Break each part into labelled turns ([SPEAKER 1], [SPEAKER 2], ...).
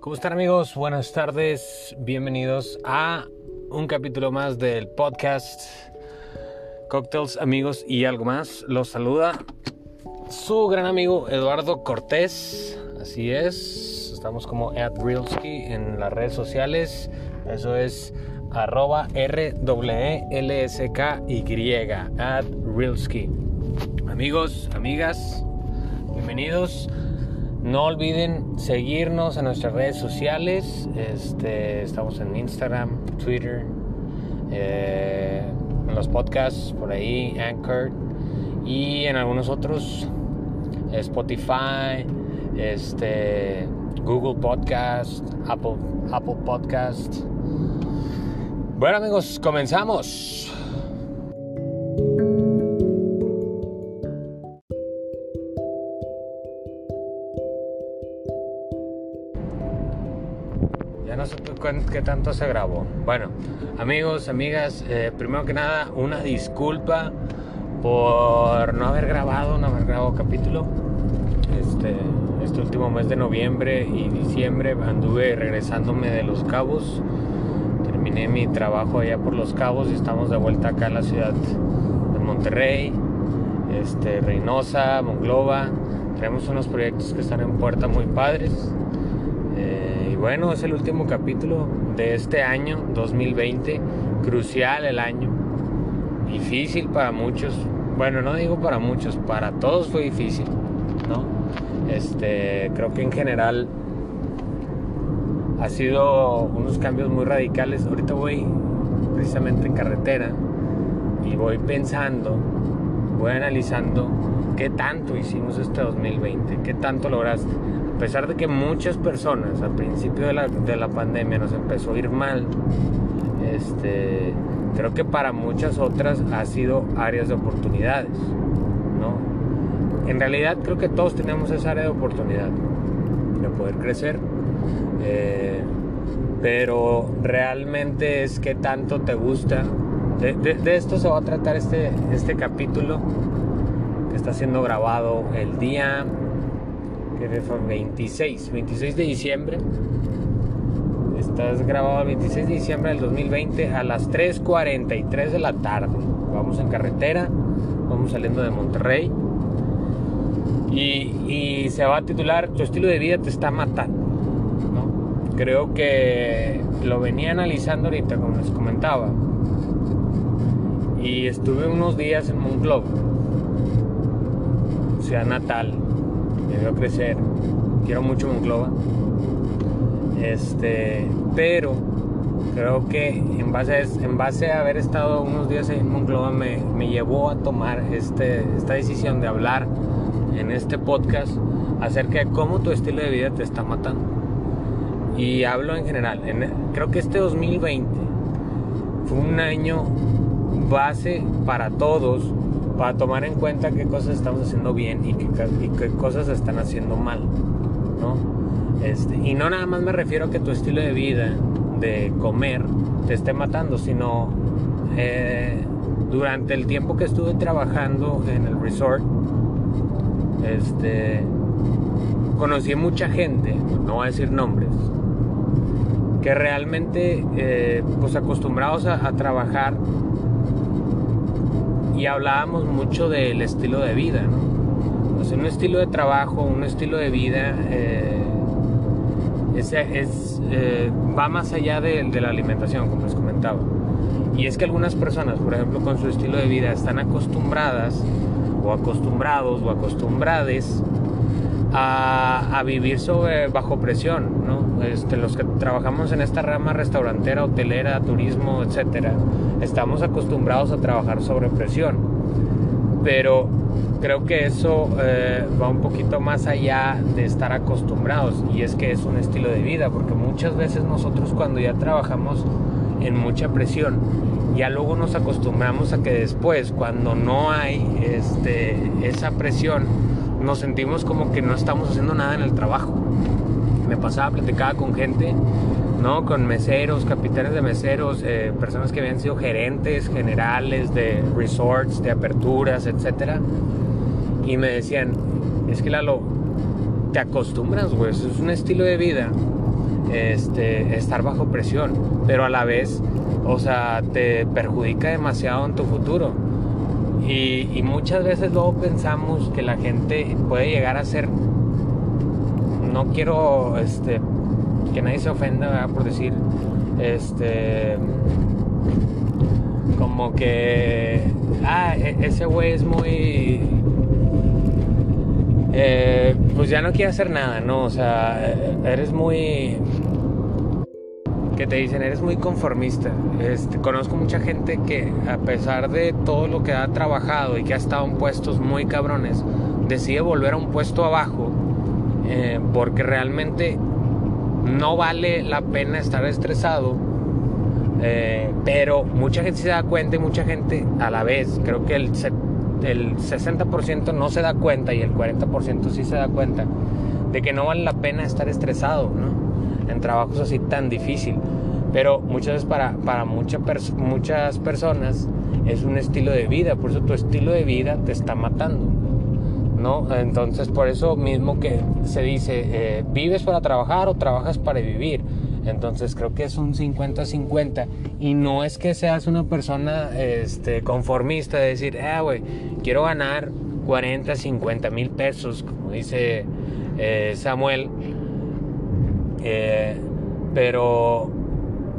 [SPEAKER 1] ¿Cómo están amigos? Buenas tardes, bienvenidos a un capítulo más del podcast Cocktails, amigos y algo más. Los saluda su gran amigo Eduardo Cortés. Así es, estamos como @realski en las redes sociales. Eso es arroba R W L S K Y @realski. Amigos, amigas, bienvenidos. No olviden seguirnos en nuestras redes sociales. Este, estamos en Instagram, Twitter, eh, en los podcasts por ahí, Anchor y en algunos otros, Spotify, este, Google Podcast, Apple, Apple Podcast. Bueno amigos, comenzamos. Qué tanto se grabó. Bueno, amigos, amigas, eh, primero que nada, una disculpa por no haber grabado, no haber grabado capítulo. Este, este último mes de noviembre y diciembre anduve regresándome de Los Cabos. Terminé mi trabajo allá por Los Cabos y estamos de vuelta acá en la ciudad de Monterrey, este, Reynosa, Monglova. Tenemos unos proyectos que están en puerta muy padres. Bueno, es el último capítulo de este año 2020, crucial el año, difícil para muchos. Bueno, no digo para muchos, para todos fue difícil, ¿no? Este, creo que en general ha sido unos cambios muy radicales. Ahorita voy precisamente en carretera y voy pensando, voy analizando qué tanto hicimos este 2020, qué tanto lograste. A pesar de que muchas personas al principio de la, de la pandemia nos empezó a ir mal, este, creo que para muchas otras ha sido áreas de oportunidades, ¿no? En realidad creo que todos tenemos esa área de oportunidad de poder crecer, eh, pero realmente es que tanto te gusta. De, de, de, esto se va a tratar este, este capítulo está siendo grabado el día que fue 26, 26 de diciembre Estás grabado el 26 de diciembre del 2020 a las 3.43 de la tarde. Vamos en carretera, vamos saliendo de Monterrey. Y, se va a titular Tu estilo de vida te está matando. Creo que lo venía analizando ahorita, como les comentaba. Y estuve unos días en Monclova, ciudad natal. Me vio crecer. Quiero mucho Monclova. Este, pero creo que en base, a, en base a haber estado unos días en Monclova me, me llevó a tomar este, esta decisión de hablar en este podcast acerca de cómo tu estilo de vida te está matando. Y hablo en general. En, creo que este 2020 fue un año base para todos para tomar en cuenta qué cosas estamos haciendo bien y qué, cosas están haciendo mal, ¿no? Este, y no nada más me refiero a que tu estilo de vida, de comer, te esté matando, sino eh, durante el tiempo que estuve trabajando en el resort, este, conocí mucha gente, no voy a decir nombres, que realmente, eh, pues acostumbrados a, trabajar y hablábamos mucho del estilo de vida, ¿no? O un estilo de trabajo, un estilo de vida. Eh, es, eh, va más allá de, de, la alimentación, como les comentaba. Y es que algunas personas, por ejemplo, con su estilo de vida, están acostumbradas o acostumbrados o acostumbrades a, a vivir sobre, bajo presión. ¿no? Este, los que trabajamos en esta rama restaurantera, hotelera, turismo, etcétera, estamos acostumbrados a trabajar sobre presión. Pero creo que eso eh, va un poquito más allá de estar acostumbrados y es que es un estilo de vida porque muchas veces nosotros cuando ya trabajamos en mucha presión ya luego nos acostumbramos a que después cuando no hay este, esa presión nos sentimos como que no estamos haciendo nada en el trabajo me pasaba platicaba con gente ¿no? Con meseros, capitanes de meseros, eh, personas que habían sido gerentes generales de resorts, de aperturas, etcétera. Y me decían, es que Lalo, te acostumbras, güey. Es un estilo de vida este, estar bajo presión, pero a la vez, o sea, te perjudica demasiado en tu futuro. Y, muchas veces luego pensamos que la gente puede llegar a ser, no quiero este, que nadie se ofenda por decir, este, como que, ah, e, ese güey es muy eh, pues ya no quiere hacer nada, ¿no? O sea, eres muy... que te dicen, eres muy conformista. Este, conozco mucha gente que a pesar de todo lo que ha trabajado y que ha estado en puestos muy cabrones, decide volver a un puesto abajo eh, porque realmente no vale la pena estar estresado. Eh, pero mucha gente se da cuenta y mucha gente a la vez, creo que el el 60% no se da cuenta y el 40% sí se da cuenta de que no vale la pena estar estresado ¿no? En trabajos así tan difícil. Pero muchas veces para, para muchas personas es un estilo de vida, por eso tu estilo de vida te está matando. ¿no? Entonces por eso mismo que se dice, eh, ¿vives para trabajar o trabajas para vivir? Entonces creo que es un 50-50 y no es que seas una persona este, conformista de decir, ah, güey, quiero ganar 40, 50 mil pesos, como dice eh, Samuel. Eh, pero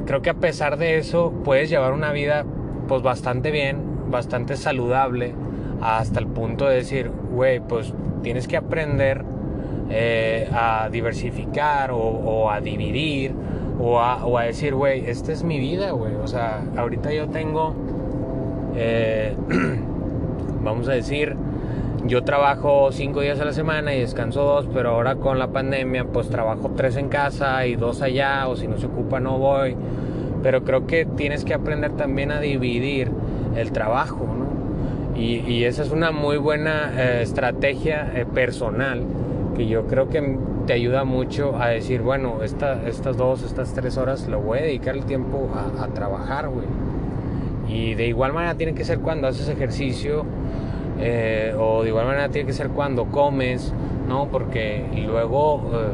[SPEAKER 1] creo que a pesar de eso puedes llevar una vida pues bastante bien, bastante saludable, hasta el punto de decir, güey, pues tienes que aprender eh, a diversificar o a dividir o a, decir, güey, esta es mi vida, güey. O sea, ahorita yo tengo, eh, vamos a decir, yo trabajo cinco días a la semana y descanso dos, pero ahora con la pandemia, pues trabajo tres en casa y dos allá, o si no se ocupa no voy. Pero creo que tienes que aprender también a dividir el trabajo, ¿no? Y, esa es una muy buena eh, estrategia eh, personal que yo creo que te ayuda mucho a decir, bueno, estas dos, estas tres horas lo voy a dedicar el tiempo a, trabajar, güey. Y de igual manera tiene que ser cuando haces ejercicio, eh, o de igual manera tiene que ser cuando comes, ¿no? Porque luego, eh,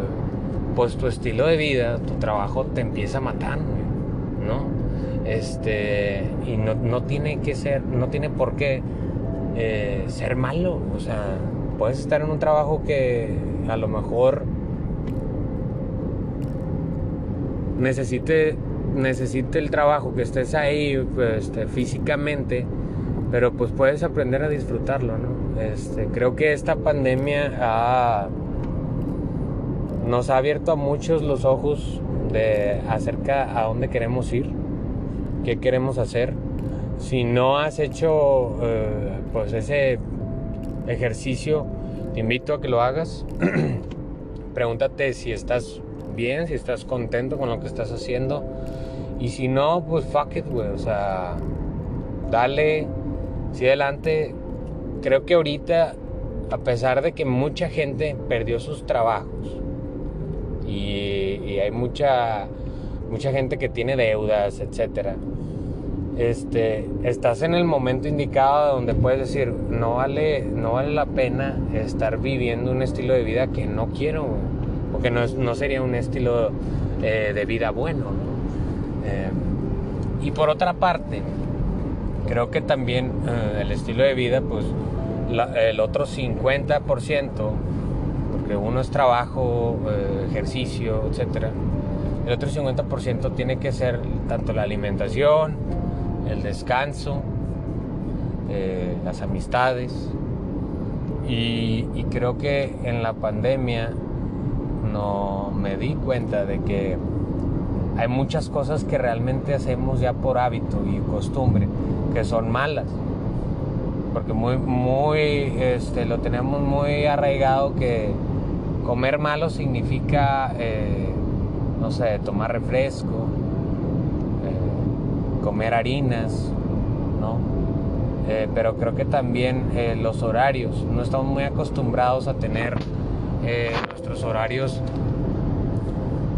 [SPEAKER 1] pues tu estilo de vida, tu trabajo te empieza a matar, ¿no? Este, y no, no, tiene que ser, no tiene por qué eh, ser malo, o sea, puedes estar en un trabajo que a lo mejor necesite, necesite el trabajo, que estés ahí pues, este, físicamente, pero pues puedes aprender a disfrutarlo, ¿no? Este, creo que esta pandemia nos ha abierto a muchos los ojos de acerca a dónde queremos ir, qué queremos hacer. Si no has hecho eh, pues ese ejercicio, te invito a que lo hagas. Pregúntate si estás bien, si estás contento con lo que estás haciendo. Y si no, pues fuck it, güey. O sea, dale, si adelante. Creo que ahorita, a pesar de que mucha gente perdió sus trabajos y, y hay mucha, mucha gente que tiene deudas, etcétera este, estás en el momento indicado donde puedes decir, no vale, no vale la pena estar viviendo un estilo de vida que no quiero, porque no, no sería un estilo eh, de vida bueno. Eh, y por otra parte, creo que también eh, el estilo de vida, pues el otro 50%, porque uno es trabajo, ejercicio, etc. El otro 50% tiene que ser tanto la alimentación, el descanso, eh, las amistades. Y, creo que en la pandemia no me di cuenta de que hay muchas cosas que realmente hacemos ya por hábito y costumbre que son malas. Porque muy, muy, este, lo tenemos muy arraigado que comer malo significa, eh, no sé, tomar refresco, comer harinas, ¿no? Eh, pero creo que también eh, los horarios, no estamos muy acostumbrados a tener eh, nuestros horarios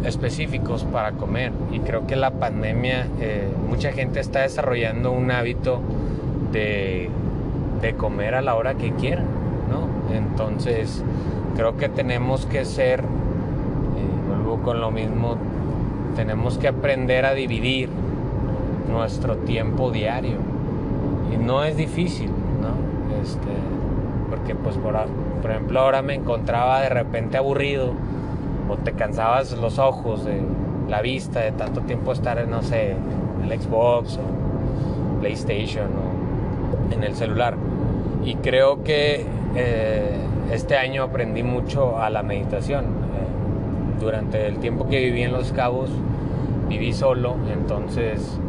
[SPEAKER 1] específicos para comer y creo que la pandemia mucha gente está desarrollando un hábito de, de, comer a la hora que quieran, ¿no? Entonces creo que tenemos que ser, eh, vuelvo con lo mismo, tenemos que aprender a dividir nuestro tiempo diario. Y no es difícil, ¿no? Este, porque pues por, por ejemplo ahora me encontraba de repente aburrido o te cansabas los ojos de la vista de tanto tiempo estar en, no sé, el Xbox o PlayStation o en el celular. Y creo que eh, este año aprendí mucho a la meditación. Eh, durante el tiempo que viví en Los Cabos, viví solo, entonces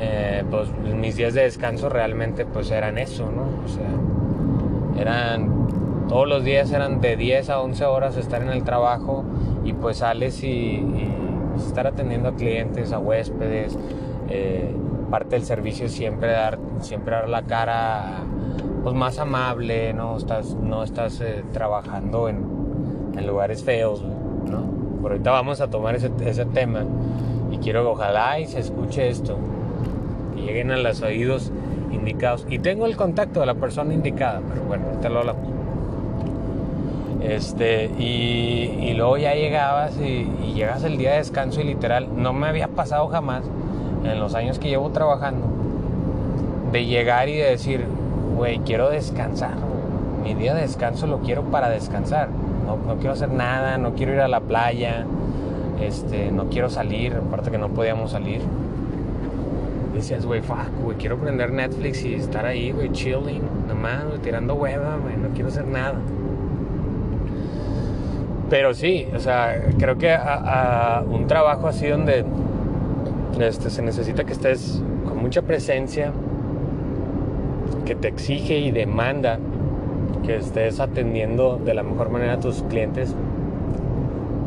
[SPEAKER 1] eh, pues mis días de descanso realmente pues eran eso, ¿no? O sea, eran, todos los días eran de 10 a 11 horas estar en el trabajo y pues sales y, estar atendiendo a clientes, a huéspedes, parte del servicio siempre dar, siempre dar la cara pues más amable, no estás, no estás eh, trabajando en, en, lugares feos, ¿no? Por ahorita vamos a tomar ese, ese, tema y quiero que ojalá y se escuche esto, que lleguen a los oídos indicados. Y tengo el contacto de la persona indicada, pero bueno, ahorita lo hablamos. Este, y, luego ya llegabas y, llegas el día de descanso y literal, no me había pasado jamás en los años que llevo trabajando, de llegar y de decir, güey, quiero descansar. Mi día de descanso lo quiero para descansar. No, no, quiero hacer nada, no quiero ir a la playa, este, no quiero salir, aparte que no podíamos salir. Decías, güey, fuck, güey, quiero prender Netflix y estar ahí, güey, chilling, nomás, güey, tirando hueva, güey, no quiero hacer nada. Pero sí, o sea, creo que a, un trabajo así donde este, se necesita que estés con mucha presencia, que te exige y demanda que estés atendiendo de la mejor manera a tus clientes,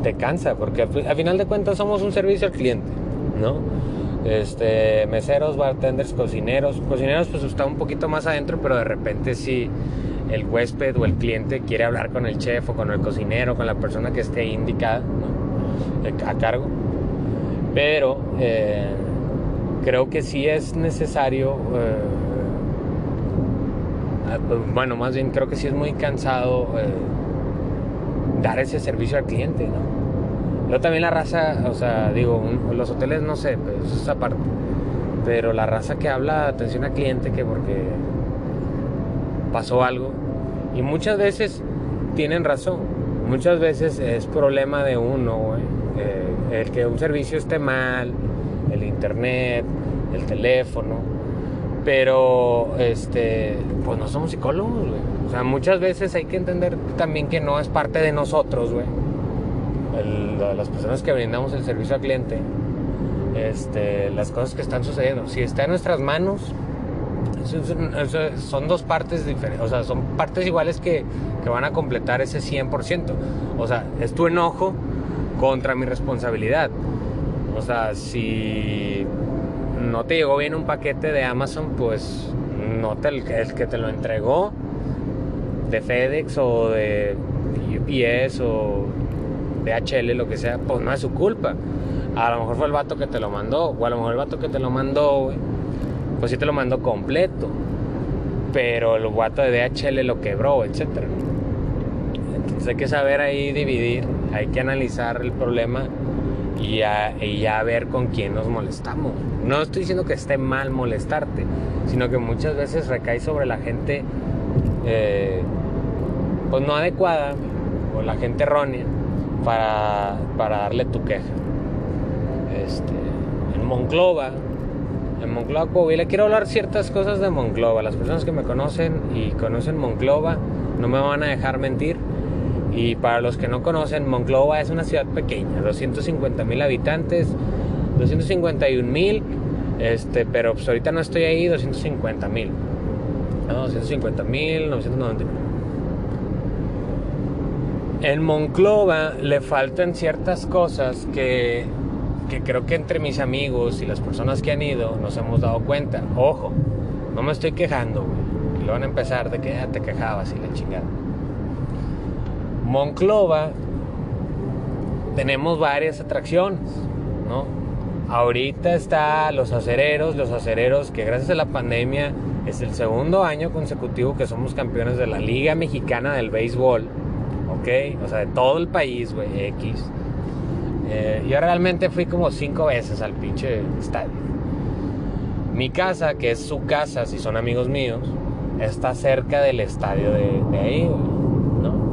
[SPEAKER 1] te cansa, porque al final de cuentas somos un servicio al cliente, ¿no? Este, meseros, bartenders, cocineros. Cocineros pues está un poquito más adentro, pero de repente si el huésped o el cliente quiere hablar con el chef o con el cocinero, con la persona que esté indicada a cargo. Pero eh, creo que sí es necesario eh, pues, bueno, más bien creo que sí es muy cansado eh, dar ese servicio al cliente, ¿no? Yo también la raza, o sea, digo, los hoteles no sé, pues eso es aparte. Pero la raza que habla atención al cliente que porque pasó algo. Y muchas veces tienen razón. Muchas veces es problema de uno. Eh, el que un servicio esté mal, el internet, el teléfono pero, este, pues no somos psicólogos, muchas veces hay que entender también que no es parte de nosotros, las personas que brindamos el servicio al cliente, este, las cosas que están sucediendo. Si está en nuestras manos, son dos partes diferentes, o sea, son partes iguales que, que van a completar ese 100%. O sea, es tu enojo contra mi responsabilidad. O sea, si no te llegó bien un paquete de Amazon, pues no te, el, que te lo entregó de FedEx o de UPS o DHL, lo que sea, pues no es su culpa. A lo mejor fue el vato que te lo mandó, o a lo mejor el vato que te lo mandó, pues sí te lo mandó completo. Pero el vato de DHL lo quebró, etc. Entonces hay que saber ahí dividir, hay que analizar el problema y ya, ver con quién nos molestamos. No estoy diciendo que esté mal molestarte, sino que muchas veces recae sobre la gente eh, pues no adecuada o la gente errónea para, darle tu queja. Este, en Monclova, en Monclova, Coahuila, quiero hablar ciertas cosas de Monclova. Las personas que me conocen y conocen Monclova no me van a dejar mentir y para los que no conocen, Monclova es una ciudad pequeña, 250 mil habitantes, 251 mil, este, pero pues ahorita no estoy ahí, 250 mil. No, 250 mil, 990 En Monclova le faltan ciertas cosas que, que creo que entre mis amigos y las personas que han ido nos hemos dado cuenta. Ojo, no me estoy quejando, güey. lo van a empezar de que ya te quejabas y la chingada. Monclova tenemos varias atracciones, ¿no? Ahorita está los acereros, los acereros que gracias a la pandemia es el segundo año consecutivo que somos campeones de la Liga Mexicana del Béisbol, ¿ok? O sea, de todo el país, güey, X. Eh, yo realmente fui como cinco veces al pinche estadio. Mi casa, que es su casa, si son amigos míos, está cerca del estadio de, de ahí, ¿no?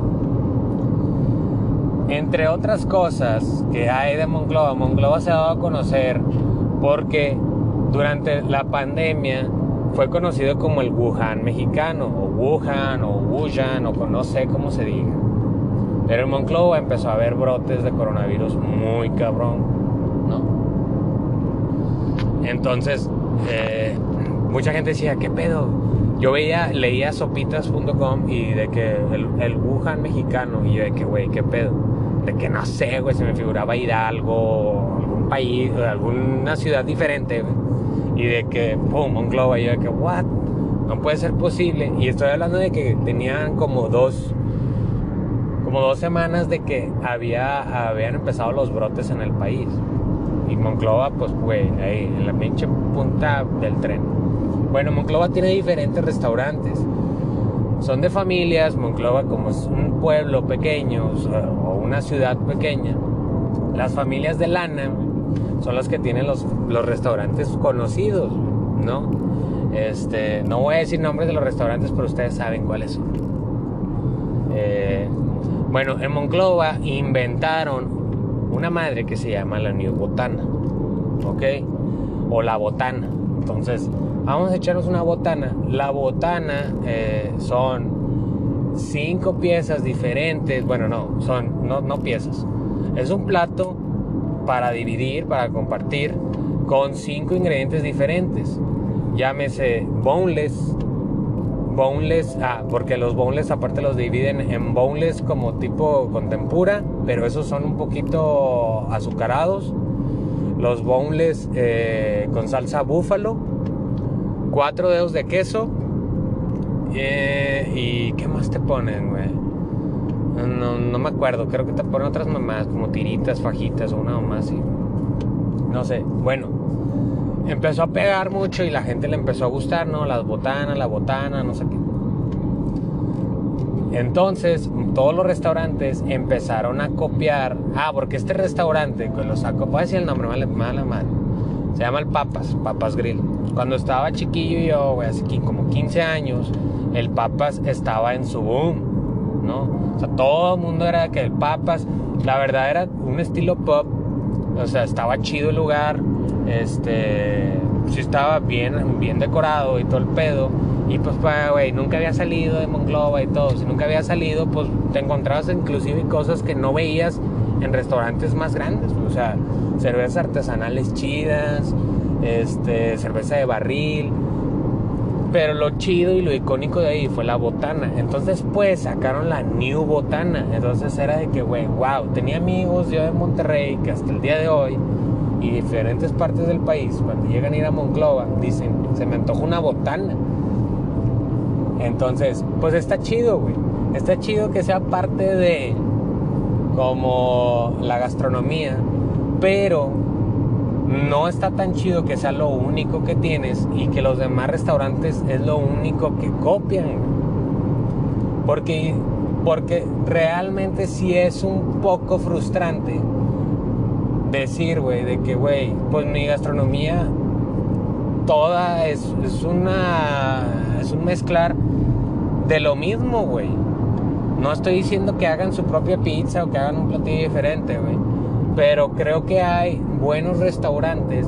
[SPEAKER 1] Entre otras cosas que hay de Monclova, Monclova se ha dado a conocer porque durante la pandemia fue conocido como el Wuhan mexicano, o Wuhan, o Wuhan, o no sé cómo se diga. Pero en Monclova empezó a haber brotes de coronavirus muy cabrón, ¿no? Entonces, eh, mucha gente decía, ¿qué pedo? Yo veía, leía sopitas.com y de que el, Wuhan mexicano, y de que, güey, ¿qué pedo? De que no sé, güey, se me figuraba ir a algo, algún país, alguna ciudad diferente, Y de que, pum, Monclova, y yo de que, what? No puede ser posible. Y estoy hablando de que tenían como dos como dos semanas de que había, habían empezado los brotes en el país. Y Monclova, pues, fue ahí, en la pinche punta del tren. Bueno, Monclova tiene diferentes restaurantes. Son de familias, Monclova como es un pueblo pequeño o una ciudad pequeña. Las familias de lana son las que tienen los, los restaurantes conocidos, ¿no? Este, no voy a decir nombres de los restaurantes, pero ustedes saben cuáles son. Eh, bueno, en Monclova inventaron una madre que se llama la New Botana, ¿ok? O la botana. Entonces, vamos a echarnos una botana. La botana eh, son cinco piezas diferentes. Bueno, no, son no, no piezas. Es un plato para dividir, para compartir, con cinco ingredientes diferentes. Llámese boneless, boneless, ah, porque los boneless aparte los dividen en boneless como tipo con tempura, pero esos son un poquito azucarados. Los boneless eh, con salsa búfalo, cuatro dedos de queso. Eh, ¿Y qué más te ponen, güey? No, no, me acuerdo, creo que te ponen otras mamás, como tiritas, fajitas o una más así. No sé, bueno, empezó a pegar mucho y la gente le empezó a gustar, ¿no? Las botanas, la botana, no sé qué. Entonces, todos los restaurantes empezaron a copiar. Ah, porque este restaurante, pues lo sacó, puedo decir el nombre, mala, mala madre. Se llama el Papas, Papas Grill. Cuando estaba chiquillo yo, güey, hace como 15 años, el Papas estaba en su boom, ¿no? O sea, todo el mundo era que el Papas, la verdad era un estilo pop, o sea, estaba chido el lugar, este, sí estaba bien, bien decorado y todo el pedo. Y pues, güey, nunca había salido de Monclova y todo. Si nunca había salido, pues te encontrabas inclusive cosas que no veías en restaurantes más grandes. O sea, cervezas artesanales chidas, este, cerveza de barril. Pero lo chido y lo icónico de ahí fue la botana. Entonces, pues sacaron la New Botana. Entonces era de que, güey, wow, tenía amigos yo de Monterrey que hasta el día de hoy y diferentes partes del país, cuando llegan a ir a Monclova, dicen, se me antoja una botana. Entonces, pues está chido, güey. Está chido que sea parte de como la gastronomía, pero no está tan chido que sea lo único que tienes y que los demás restaurantes es lo único que copian. Porque, porque realmente sí es un poco frustrante decir, güey, de que, güey, pues mi gastronomía toda es, es una. es un mezclar de lo mismo, güey. No estoy diciendo que hagan su propia pizza o que hagan un platillo diferente, güey. Pero creo que hay buenos restaurantes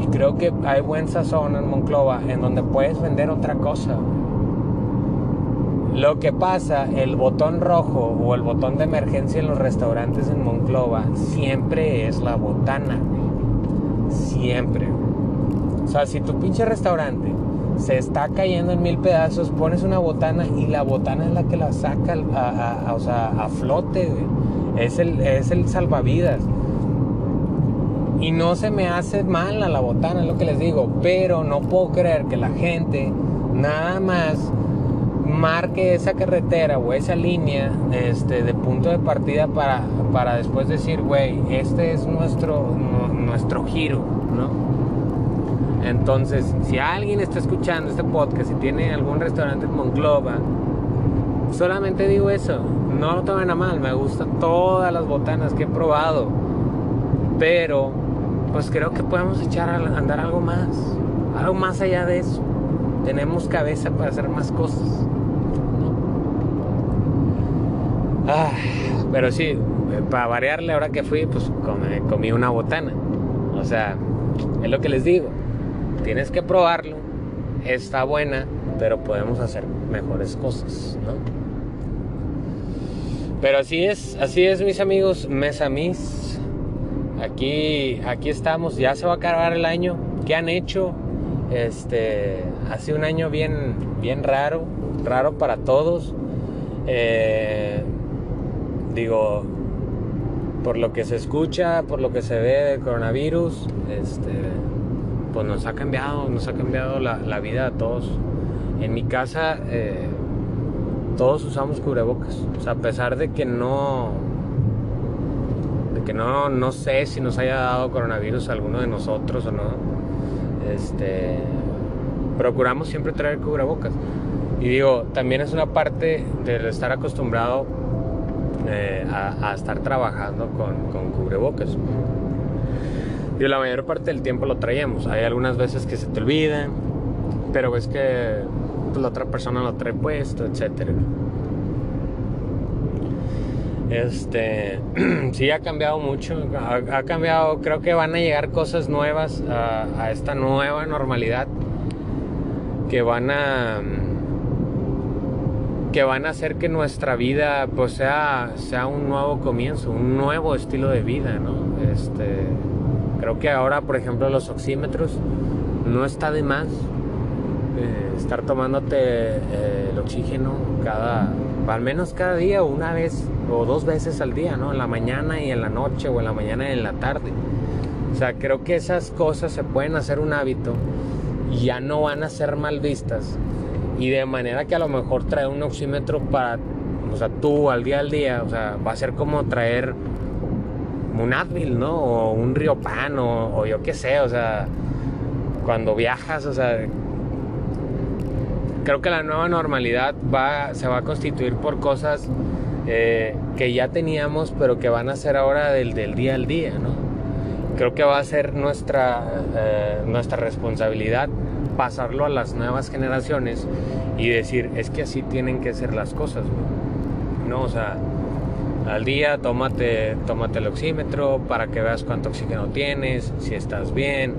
[SPEAKER 1] y creo que hay buen sazón en Monclova en donde puedes vender otra cosa. Lo que pasa, el botón rojo o el botón de emergencia en los restaurantes en Monclova siempre es la botana. Siempre. O sea, si tu pinche restaurante se está cayendo en mil pedazos, pones una botana y la botana es la que la saca a, a flote. Es el, es el salvavidas. Y no se me hace mal a la botana, es lo que les digo. Pero no puedo creer que la gente nada más marque esa carretera o esa línea este, de punto de partida para, para después decir, güey, este es nuestro, nuestro giro, ¿no? Entonces, si alguien está escuchando este podcast y tiene algún restaurante en Monclova, solamente digo eso, no lo tomen a mal, me gustan todas las botanas que he probado. Pero, pues creo que podemos echar a andar algo más. Algo más allá de eso. Tenemos cabeza para hacer más cosas. Ah, pero sí, para variarle, ahora que fui, pues comí una botana. O sea, es lo que les digo. Tienes que probarlo. Está buena, pero podemos hacer mejores cosas, ¿no? Pero así es, así es, mis amigos, mes. Aquí, aquí estamos, ya se va a acabar el año. ¿Qué han hecho? Este, hace un año bien, bien raro, raro para todos. Eh, digo, por lo que se escucha, por lo que se ve del coronavirus, este, pues nos ha cambiado, nos ha cambiado la, vida a todos. En mi casa eh, todos usamos cubrebocas, o sea, a pesar de que no, de que no, no sé si nos haya dado coronavirus a alguno de nosotros o no, este, procuramos siempre traer cubrebocas. Y digo, también es una parte de estar acostumbrado eh, a, estar trabajando con, con cubrebocas. Y la mayor parte del tiempo lo traíamos. Hay algunas veces que se te olvidan, pero ves que pues, la otra persona lo trae puesto, etc. Este, sí ha cambiado mucho, ha, cambiado, creo que van a llegar cosas nuevas a, esta nueva normalidad que van a que van a hacer que nuestra vida pues sea, sea un nuevo comienzo, un nuevo estilo de vida, ¿no? Este, creo que ahora, por ejemplo, los oxímetros no está de más eh, estar tomándote eh, el oxígeno cada, al menos cada día o una vez o dos veces al día, ¿no? En la mañana y en la noche o en la mañana y en la tarde. O sea, creo que esas cosas se pueden hacer un hábito y ya no van a ser mal vistas y de manera que a lo mejor traer un oxímetro para, o sea, tú al día al día, o sea, va a ser como traer un Advil, ¿no? O un Río Pan, o, yo qué sé, o sea, cuando viajas, o sea, creo que la nueva normalidad va, se va a constituir por cosas eh, que ya teníamos, pero que van a ser ahora del, del día al día, ¿no? Creo que va a ser nuestra, eh, nuestra responsabilidad pasarlo a las nuevas generaciones y decir, es que así tienen que ser las cosas, ¿no? O sea, al día tómate, tómate el oxímetro para que veas cuánto oxígeno tienes, si estás bien,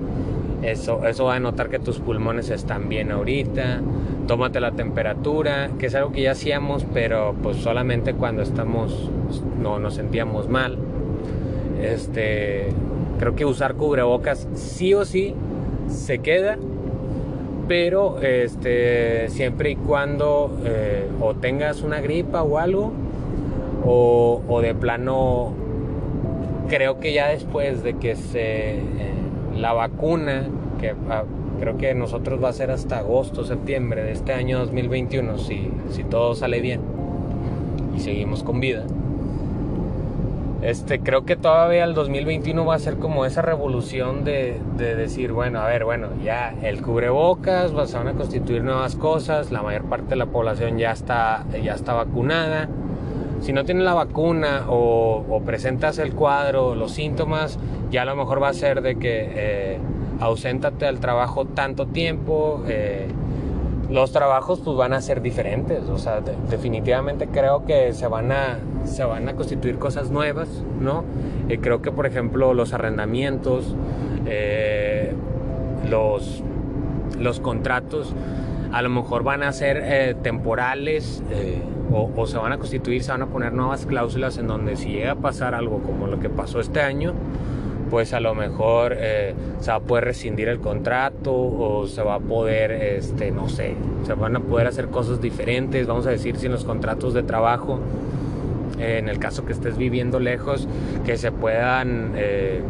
[SPEAKER 1] eso, eso va a notar que tus pulmones están bien ahorita, tómate la temperatura, que es algo que ya hacíamos, pero pues solamente cuando estamos, no nos sentíamos mal. Este, creo que usar cubrebocas sí o sí se queda pero este, siempre y cuando eh, o tengas una gripa o algo, o, de plano, creo que ya después de que se eh, la vacuna, que ah, creo que nosotros va a ser hasta agosto, septiembre de este año 2021, si, si todo sale bien y seguimos con vida este, creo que todavía el 2021 va a ser como esa revolución de, decir, bueno, a ver, bueno, ya el cubrebocas, van a constituir nuevas cosas, la mayor parte de la población ya está, ya está vacunada. Si no tienes la vacuna o, presentas el cuadro, los síntomas, ya a lo mejor va a ser de que eh, auséntate al trabajo tanto tiempo. Eh, los trabajos pues van a ser diferentes, o sea, definitivamente creo que se van a, se van a constituir cosas nuevas, ¿no? Eh, creo que por ejemplo los arrendamientos, eh, los, los contratos a lo mejor van a ser temporales o, o se van a constituir, se van a poner nuevas cláusulas en donde si llega a pasar algo como lo que pasó este año, pues a lo mejor eh, se va a poder rescindir el contrato o se va a poder, este, no sé, se van a poder hacer cosas diferentes, vamos a decir, si en los contratos de trabajo, eh, en el caso que estés viviendo lejos, que se puedan eh,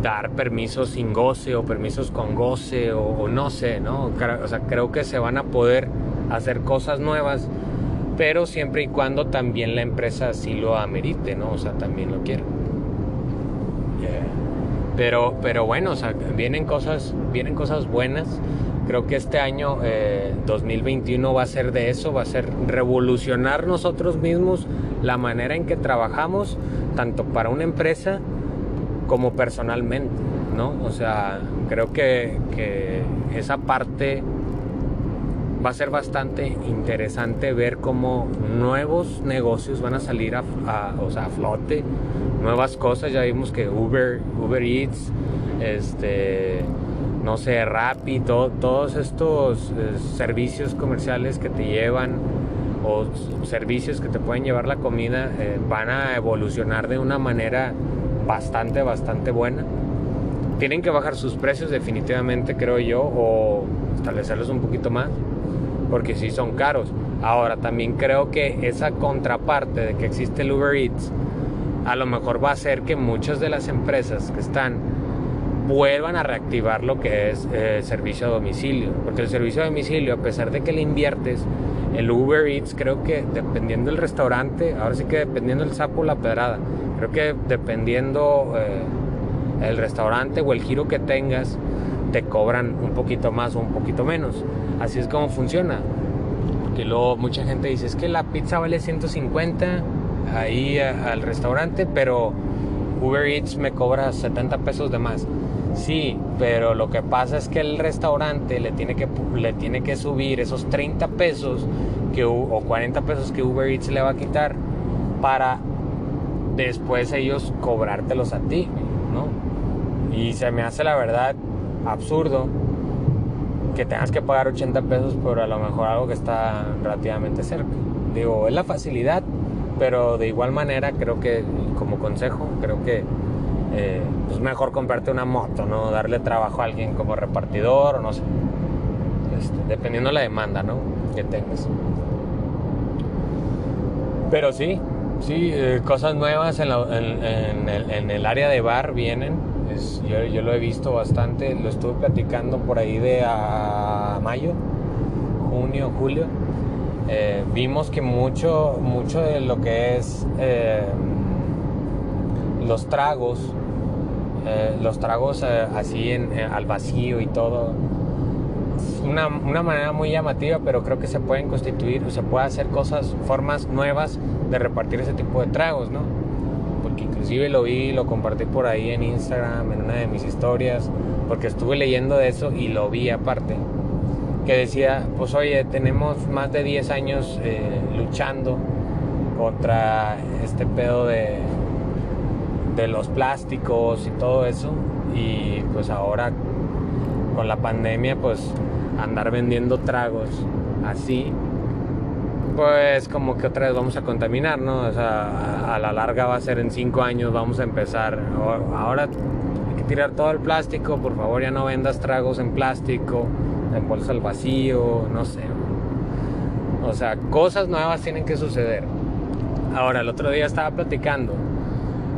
[SPEAKER 1] dar permisos sin goce o permisos con goce o, no sé, ¿no? O sea, creo que se van a poder hacer cosas nuevas pero siempre y cuando también la empresa sí lo amerite, ¿no? O sea, también lo quiera. Pero, pero bueno, o sea, vienen cosas, vienen cosas buenas. Creo que este año 2021 va a ser de eso, va a ser revolucionar nosotros mismos la manera en que trabajamos, tanto para una empresa como personalmente, ¿no? O sea, creo que, que esa parte va a ser bastante interesante ver cómo nuevos negocios van a salir a, o sea, a flote, nuevas cosas. Ya vimos que Uber, Uber Eats, este, no sé, Rappi, todos estos eh, servicios comerciales que te llevan o servicios que te pueden llevar la comida eh, van a evolucionar de una manera bastante, bastante buena. Tienen que bajar sus precios definitivamente, creo yo, o establecerlos un poquito más porque sí son caros. Ahora, también creo que esa contraparte de que existe el Uber Eats, a lo mejor va a hacer que muchas de las empresas que están vuelvan a reactivar lo que es eh, servicio a domicilio. Porque el servicio a domicilio, a pesar de que le inviertes, el Uber Eats, creo que dependiendo del restaurante, ahora sí que dependiendo el sapo la pedrada, creo que dependiendo eh, el restaurante o el giro que tengas, te cobran un poquito más o un poquito menos. Así es como funciona. Porque luego mucha gente dice, es que la pizza vale 150 ahí al restaurante, pero Uber Eats me cobra 70 pesos de más. Sí, pero lo que pasa es que el restaurante le tiene que, le tiene que subir esos 30 pesos que, o 40 pesos que Uber Eats le va a quitar para después ellos cobrártelos a ti, ¿no? Y se me hace la verdad absurdo que tengas que pagar 80 pesos por a lo mejor algo que está relativamente cerca. Digo, es la facilidad, pero de igual manera creo que como consejo, creo que eh, es mejor comprarte una moto, ¿no? Darle trabajo a alguien como repartidor o no sé. Este, dependiendo de la demanda, ¿no? Que tengas. Pero sí, sí, eh, cosas nuevas en, en el área de bar vienen yo, lo he visto bastante, lo estuve platicando por ahí de a mayo, junio, julio. Eh, vimos que mucho, mucho de lo que es eh, los tragos, eh, los tragos así en, al vacío y todo, una, una, manera muy llamativa, pero creo que se pueden constituir, se puede hacer cosas, formas nuevas de repartir ese tipo de tragos, ¿no? Inclusive lo vi, lo compartí por ahí en Instagram, en una de mis historias, porque estuve leyendo de eso y lo vi aparte, que decía, pues oye, tenemos más de 10 años eh, luchando contra este pedo de, de los plásticos y todo eso, y pues ahora con la pandemia, pues andar vendiendo tragos así pues como que otra vez vamos a contaminar, ¿no? O sea, a, la larga va a ser en cinco años, vamos a empezar. Ahora hay que tirar todo el plástico, por favor ya no vendas tragos en plástico, en bolsa al vacío, no sé. O sea, cosas nuevas tienen que suceder. Ahora, el otro día estaba platicando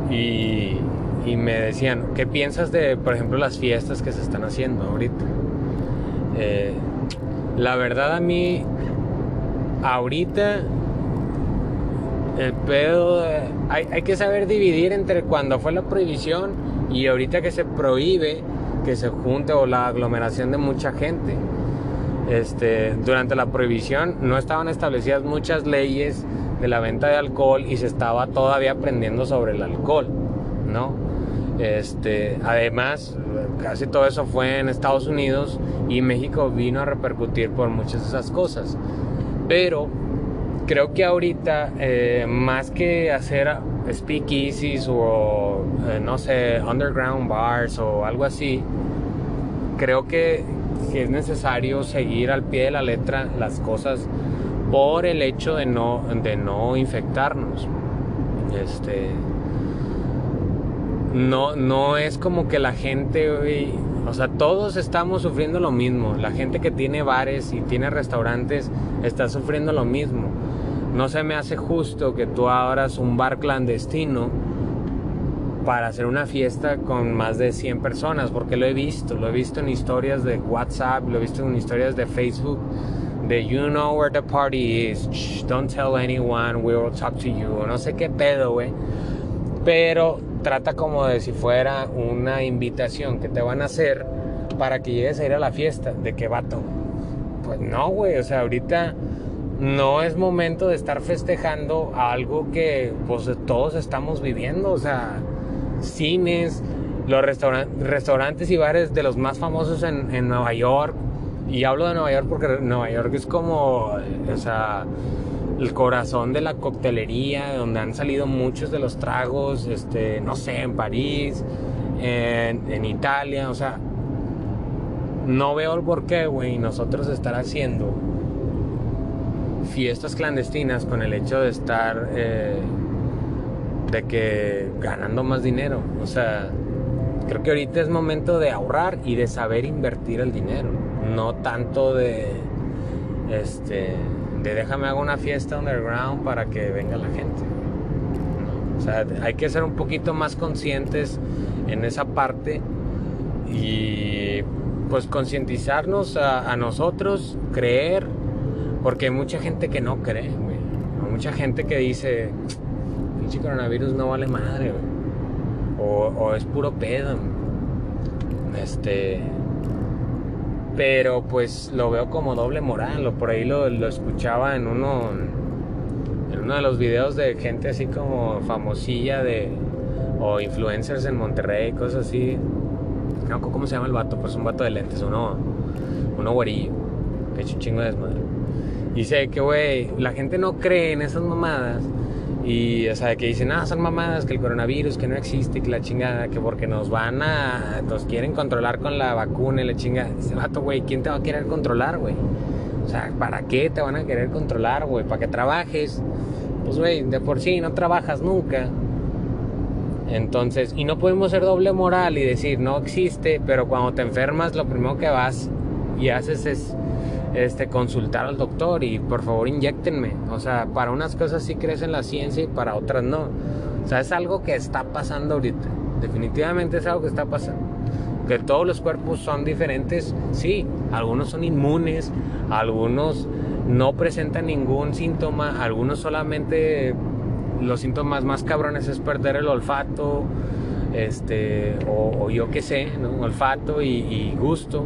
[SPEAKER 1] y, me decían, ¿qué piensas de, por ejemplo, las fiestas que se están haciendo ahorita? Eh, la verdad a mí ahorita el pedo hay, hay, que saber dividir entre cuando fue la prohibición y ahorita que se prohíbe que se junte o la aglomeración de mucha gente. Este, durante la prohibición no estaban establecidas muchas leyes de la venta de alcohol y se estaba todavía aprendiendo sobre el alcohol, ¿no? Este, además, casi todo eso fue en Estados Unidos y México vino a repercutir por muchas de esas cosas. Pero creo que ahorita, eh, más que hacer speakeasies o, eh, no sé, underground bars o algo así, creo que, es necesario seguir al pie de la letra las cosas por el hecho de no, de no infectarnos. Este, no, no es como que la gente o sea, todos estamos sufriendo lo mismo. La gente que tiene bares y tiene restaurantes está sufriendo lo mismo. No se me hace justo que tú abras un bar clandestino para hacer una fiesta con más de 100 personas, porque lo he visto, lo he visto en historias de WhatsApp, lo he visto en historias de Facebook, de you know where the party is, don't tell anyone, we will talk to you, no sé qué pedo, güey. Pero trata como de si fuera una invitación que te van a hacer para que llegues a ir a la fiesta. ¿De qué vato? Pues no, güey. O sea, ahorita no es momento de estar festejando algo que pues todos estamos viviendo. O sea, cines, los restaurantes y bares de los más famosos en, en, Nueva York. Y hablo de Nueva York porque Nueva York es como, o sea, el corazón de la coctelería, donde han salido muchos de los tragos, este, no sé, en París, en, en Italia, o sea, no veo el porqué, güey, nosotros estar haciendo fiestas clandestinas con el hecho de estar, eh, de que ganando más dinero. O sea, creo que ahorita es momento de ahorrar y de saber invertir el dinero, no tanto de, este, déjame hago una fiesta underground para que venga la gente. O sea, hay que ser un poquito más conscientes en esa parte y pues concientizarnos a, nosotros, creer, porque hay mucha gente que no cree, güey. Hay mucha gente que dice, pinche coronavirus no vale madre, O, es puro pedo. Este. Pero pues lo veo como doble moral. O por ahí lo, lo escuchaba en uno. En uno de los videos de gente así como famosilla de. O influencers en Monterrey, cosas así no, ¿cómo se llama el vato? Pues un vato de lentes, uno, uno güerillo, que hecho un chingo de desmadre. Sé que, güey, la gente no cree en esas mamadas. Y, o sea, que dicen, ah, son mamadas, que el coronavirus, que no existe, que la chingada, que porque nos van a. nos quieren controlar con la vacuna y la chingada. Ese vato, güey, ¿quién te va a querer controlar, güey? O sea, ¿para qué te van a querer controlar, güey? ¿Para que trabajes? Pues, güey, de por sí no trabajas nunca. Entonces, y no podemos ser doble moral y decir no existe, pero cuando te enfermas lo primero que vas y haces es este, consultar al doctor y por favor inyectenme. O sea, para unas cosas sí crees en la ciencia y para otras no. O sea, es algo que está pasando ahorita. Definitivamente es algo que está pasando. Que todos los cuerpos son diferentes, sí. Algunos son inmunes, algunos no presentan ningún síntoma, algunos solamente los síntomas más cabrones es perder el olfato, este, o, yo qué sé, olfato y, gusto.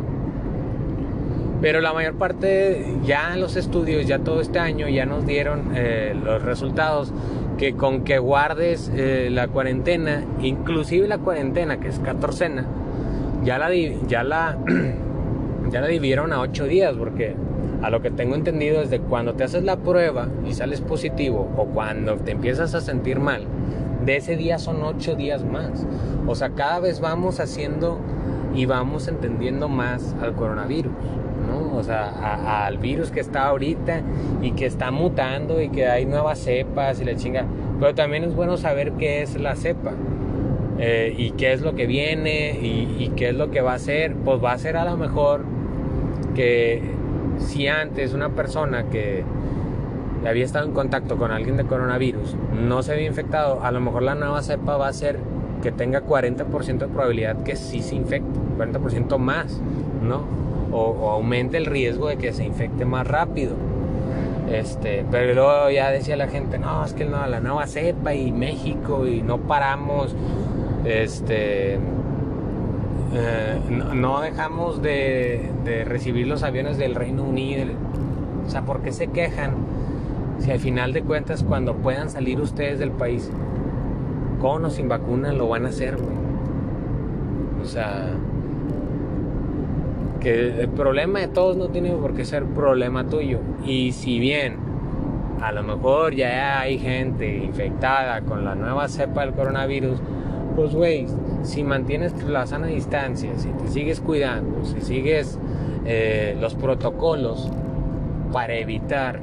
[SPEAKER 1] Pero la mayor parte, ya en los estudios, ya todo este año, ya nos dieron eh, los resultados que con que guardes eh, la cuarentena, inclusive la cuarentena, que es catorcena, ya la, ya la, ya la dividieron a ocho días, porque a lo que tengo entendido es de cuando te haces la prueba y sales positivo o cuando te empiezas a sentir mal, de ese día son ocho días más. O sea, cada vez vamos haciendo y vamos entendiendo más al coronavirus, O sea, al virus que está ahorita y que está mutando y que hay nuevas cepas y la chinga. Pero también es bueno saber qué es la cepa. Eh, y qué es lo que viene y, y qué es lo que va a ser, pues va a ser a lo mejor que si antes una persona que había estado en contacto con alguien de coronavirus no se había infectado, a lo mejor la nueva cepa va a ser que tenga 40% de probabilidad que sí se infecte, 40% más, ¿no? O, aumente el riesgo de que se infecte más rápido. Este, pero luego ya decía la gente, no, es que no, la nueva cepa y México y no paramos. Este, eh, no, dejamos de, recibir los aviones del Reino Unido. O sea, ¿por qué se quejan? Si al final de cuentas cuando puedan salir ustedes del país, con o sin vacuna lo van a hacer, güey. O sea, el problema de todos no tiene por qué ser problema tuyo. Y si bien a lo mejor ya hay gente infectada con la nueva cepa del coronavirus, pues güey, si mantienes la sana distancia, si te sigues cuidando, si sigues eh, los protocolos para evitar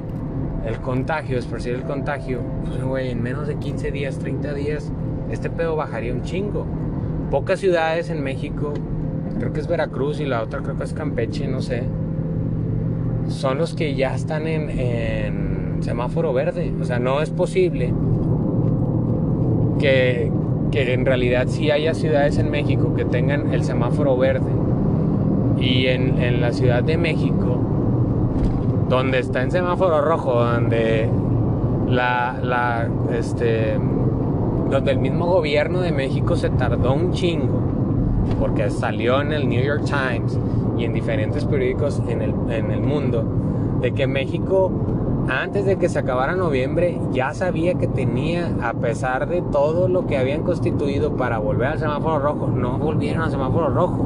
[SPEAKER 1] el contagio, esparcir el contagio, pues güey, en menos de 15 días, 30 días, este pedo bajaría un chingo. Pocas ciudades en México, creo que es Veracruz y la otra creo que es Campeche, no sé, son los que ya están en, en semáforo verde. O sea, no es posible que, que en realidad sí haya ciudades en México que tengan el semáforo verde. Y en, la Ciudad de México, donde está en semáforo rojo, donde la, la este donde el mismo gobierno de México se tardó un chingo porque salió en el New York Times y en diferentes periódicos en el, en el mundo, de que México antes de que se acabara noviembre ya sabía que tenía, a pesar de todo lo que habían constituido para volver al semáforo rojo, no volvieron al semáforo rojo.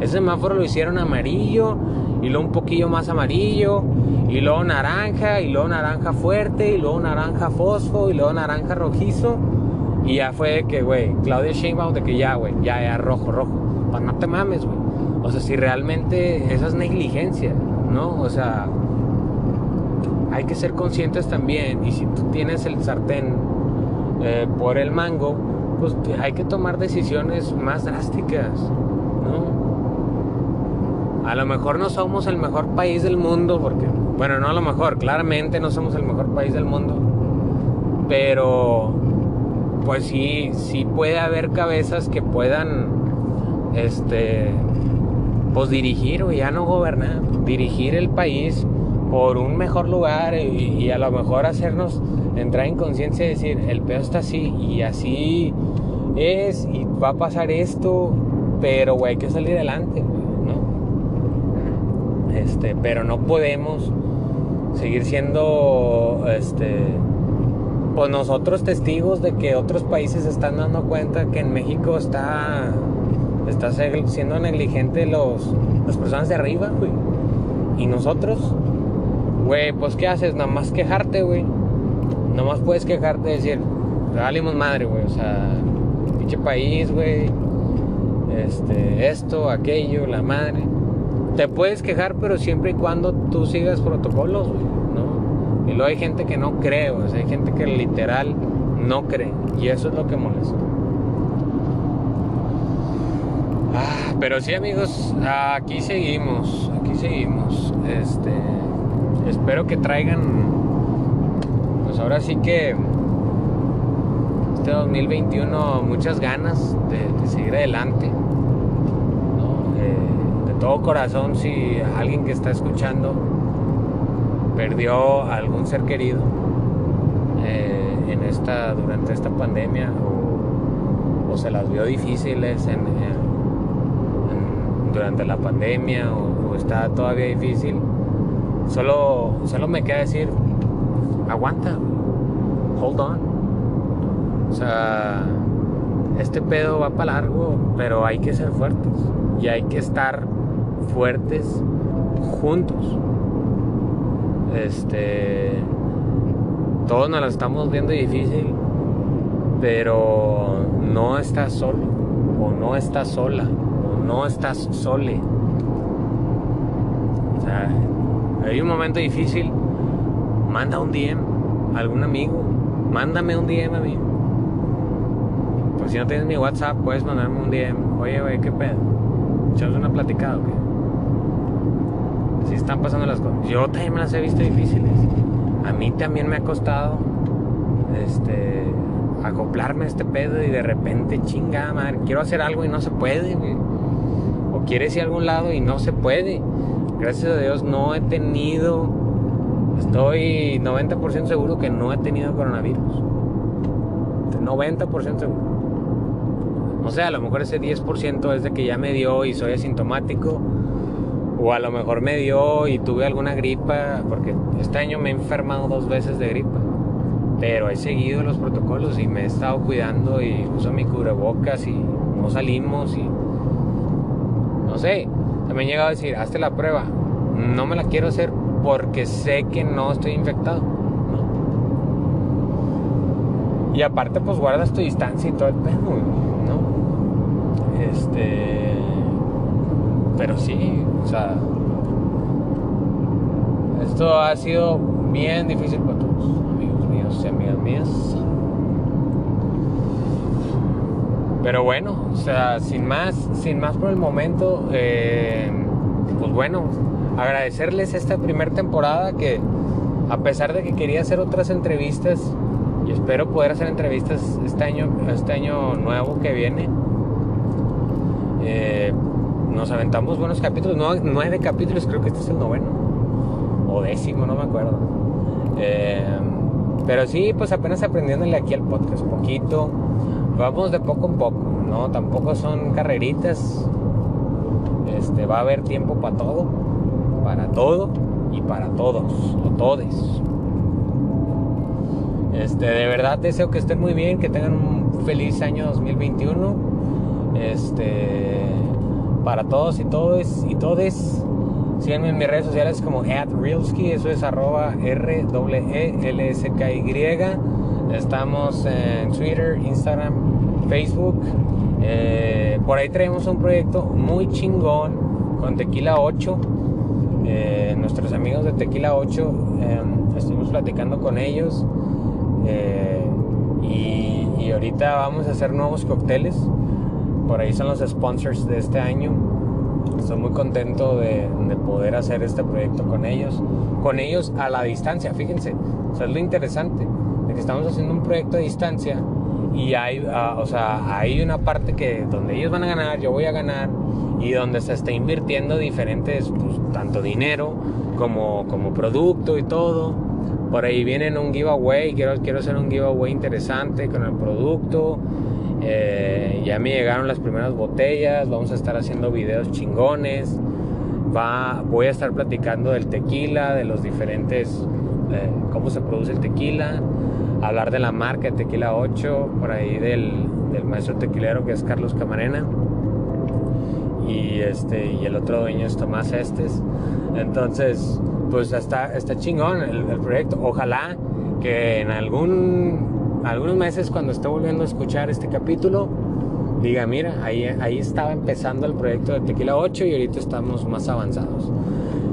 [SPEAKER 1] Ese semáforo lo hicieron amarillo y luego un poquillo más amarillo y luego naranja y luego naranja fuerte y luego naranja fosfo y luego naranja rojizo. Y ya fue que, güey, Claudia Sheinbaum de que ya, güey, ya, ya, rojo, rojo. Pues no te mames, güey. O sea, si realmente esa es negligencia, ¿no? O sea, hay que ser conscientes también. Y si tú tienes el sartén eh, por el mango, pues hay que tomar decisiones más drásticas, ¿no? A lo mejor no somos el mejor país del mundo, porque, bueno, no a lo mejor, claramente no somos el mejor país del mundo, pero pues sí, sí puede haber cabezas que puedan, este, pues dirigir o ya no gobernar, dirigir el país por un mejor lugar y, a lo mejor hacernos entrar en conciencia y decir, el peor está así y así es y va a pasar esto, pero güey, hay que salir adelante, ¿no? Este, pero no podemos seguir siendo, este, pues nosotros testigos de que otros países están dando cuenta que en México está, está siendo negligente los, las personas de arriba, güey. Y nosotros, güey, pues ¿qué haces? Nada más quejarte, güey. Nada más puedes quejarte y decir, valimos madre, güey. O sea, pinche país, güey. Este, esto, aquello, la madre. Te puedes quejar, pero siempre y cuando tú sigas protocolos, güey. Y luego hay gente que no cree, hay gente que literal no cree. Y eso es lo que molesta. Ah, pero sí, amigos, aquí seguimos, aquí seguimos. Este, espero que traigan, pues ahora sí que este 2021 muchas ganas de, seguir adelante. Eh, de todo corazón, si alguien que está escuchando perdió algún ser querido eh, en esta, durante esta pandemia o, se las vio difíciles en durante la pandemia o, está todavía difícil, solo, solo me queda decir, aguanta, hold on. O sea, este pedo va para largo, pero hay que ser fuertes y hay que estar fuertes juntos. Este, todos nos lo estamos viendo difícil, pero no estás solo o no estás sola no estás sole. O sea, hay un momento difícil, manda un DM a algún amigo, mándame un DM a mí. Pues si no tienes mi WhatsApp, puedes mandarme un DM. Oye, güey, ¿qué pedo? Echamos una platicada, ¿o Si están pasando las cosas. Yo también las he visto difíciles. A mí también me ha costado este acoplarme a este pedo y de repente chinga, madre, quiero hacer algo y no se puede, güey quieres ir a algún lado y no se puede. Gracias a Dios no he tenido, estoy 90% seguro que no he tenido coronavirus. 90% seguro. O sea, a lo mejor ese 10% es de que ya me dio y soy asintomático. O a lo mejor me dio y tuve alguna gripa, porque este año me he enfermado dos veces de gripa. Pero he seguido los protocolos y me he estado cuidando y uso mi cubrebocas y no salimos y no sé, también he llegado a decir, hazte la prueba. No me la quiero hacer porque sé que no estoy infectado. Y aparte, pues guardas tu distancia y todo el pedo, ¿no? Este. Pero sí, o sea. Esto ha sido bien difícil para todos, amigos míos y amigas mías. Pero bueno, o sea, sin más, sin más por el momento, eh, pues bueno, agradecerles esta primera temporada que a pesar de que quería hacer otras entrevistas y espero poder hacer entrevistas este año, este año nuevo que viene, eh, nos aventamos buenos capítulos, nueve capítulos, creo que este es el noveno o décimo, no me acuerdo. Eh, pero sí, pues apenas aprendiéndole aquí al podcast poquito vamos de poco en poco, ¿no? Tampoco son carreritas. Este, va a haber tiempo para todo, para todo y para todos, o todes. Este, de verdad deseo que estén muy bien, que tengan un feliz año 2021. Este, para todos y todos y todes. Síganme en mis redes sociales como @realsky, eso es arroba R E L S K Y. Estamos en Twitter, Instagram, Facebook. Eh, por ahí traemos un proyecto muy chingón con Tequila 8. Eh, nuestros amigos de Tequila 8, em, estuvimos platicando con ellos. Eh, y, ahorita vamos a hacer nuevos cócteles. Por ahí son los sponsors de este año. Estoy muy contento de, poder hacer este proyecto con ellos. Con ellos a la distancia, fíjense. Eso es lo interesante. De que estamos haciendo un proyecto a distancia y hay, ah, o sea, hay una parte que donde ellos van a ganar, yo voy a ganar y donde se está invirtiendo diferentes, pues, tanto dinero como, como producto y todo por ahí vienen un giveaway, quiero, quiero hacer un giveaway interesante con el producto. Eh, ya me llegaron las primeras botellas, vamos a estar haciendo videos chingones. Va, voy a estar platicando del tequila, de los diferentes, eh, cómo se produce el tequila, hablar de la marca de Tequila 8, por ahí del, del maestro tequilero que es Carlos Camarena y este y el otro dueño es Tomás Estes. Entonces, pues está, está chingón el, proyecto. Ojalá que en algún, algunos meses cuando esté volviendo a escuchar este capítulo, diga, mira, ahí, ahí estaba empezando el proyecto de Tequila 8 y ahorita estamos más avanzados.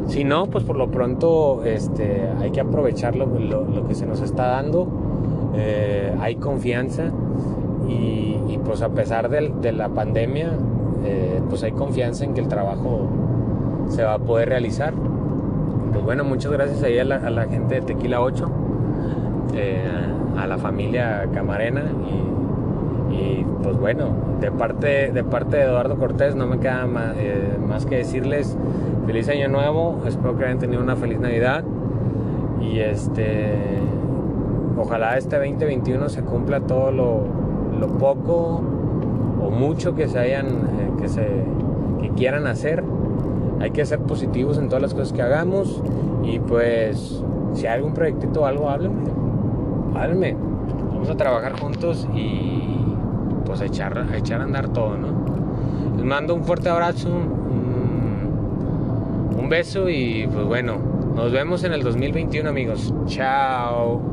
[SPEAKER 1] Si no, pues por lo pronto este, hay que aprovechar lo, lo, que se nos está dando. Eh, hay confianza y, pues a pesar de, de la pandemia, eh, pues hay confianza en que el trabajo se va a poder realizar. Pues bueno, muchas gracias ahí a la, gente de Tequila 8, eh, a la familia Camarena y, pues bueno, de parte, de parte de Eduardo Cortés no me queda más, eh, más que decirles feliz año nuevo, espero que hayan tenido una feliz Navidad y este ojalá este 2021 se cumpla todo lo, lo poco o mucho que se hayan que se que quieran hacer hay que ser positivos en todas las cosas que hagamos y pues si hay algún proyectito o algo, háblenme. Háblenme. Vamos a trabajar juntos y pues echar, a echar a andar todo, ¿no? Les mando un fuerte abrazo, un beso y pues bueno, nos vemos en el 2021 amigos. Chao.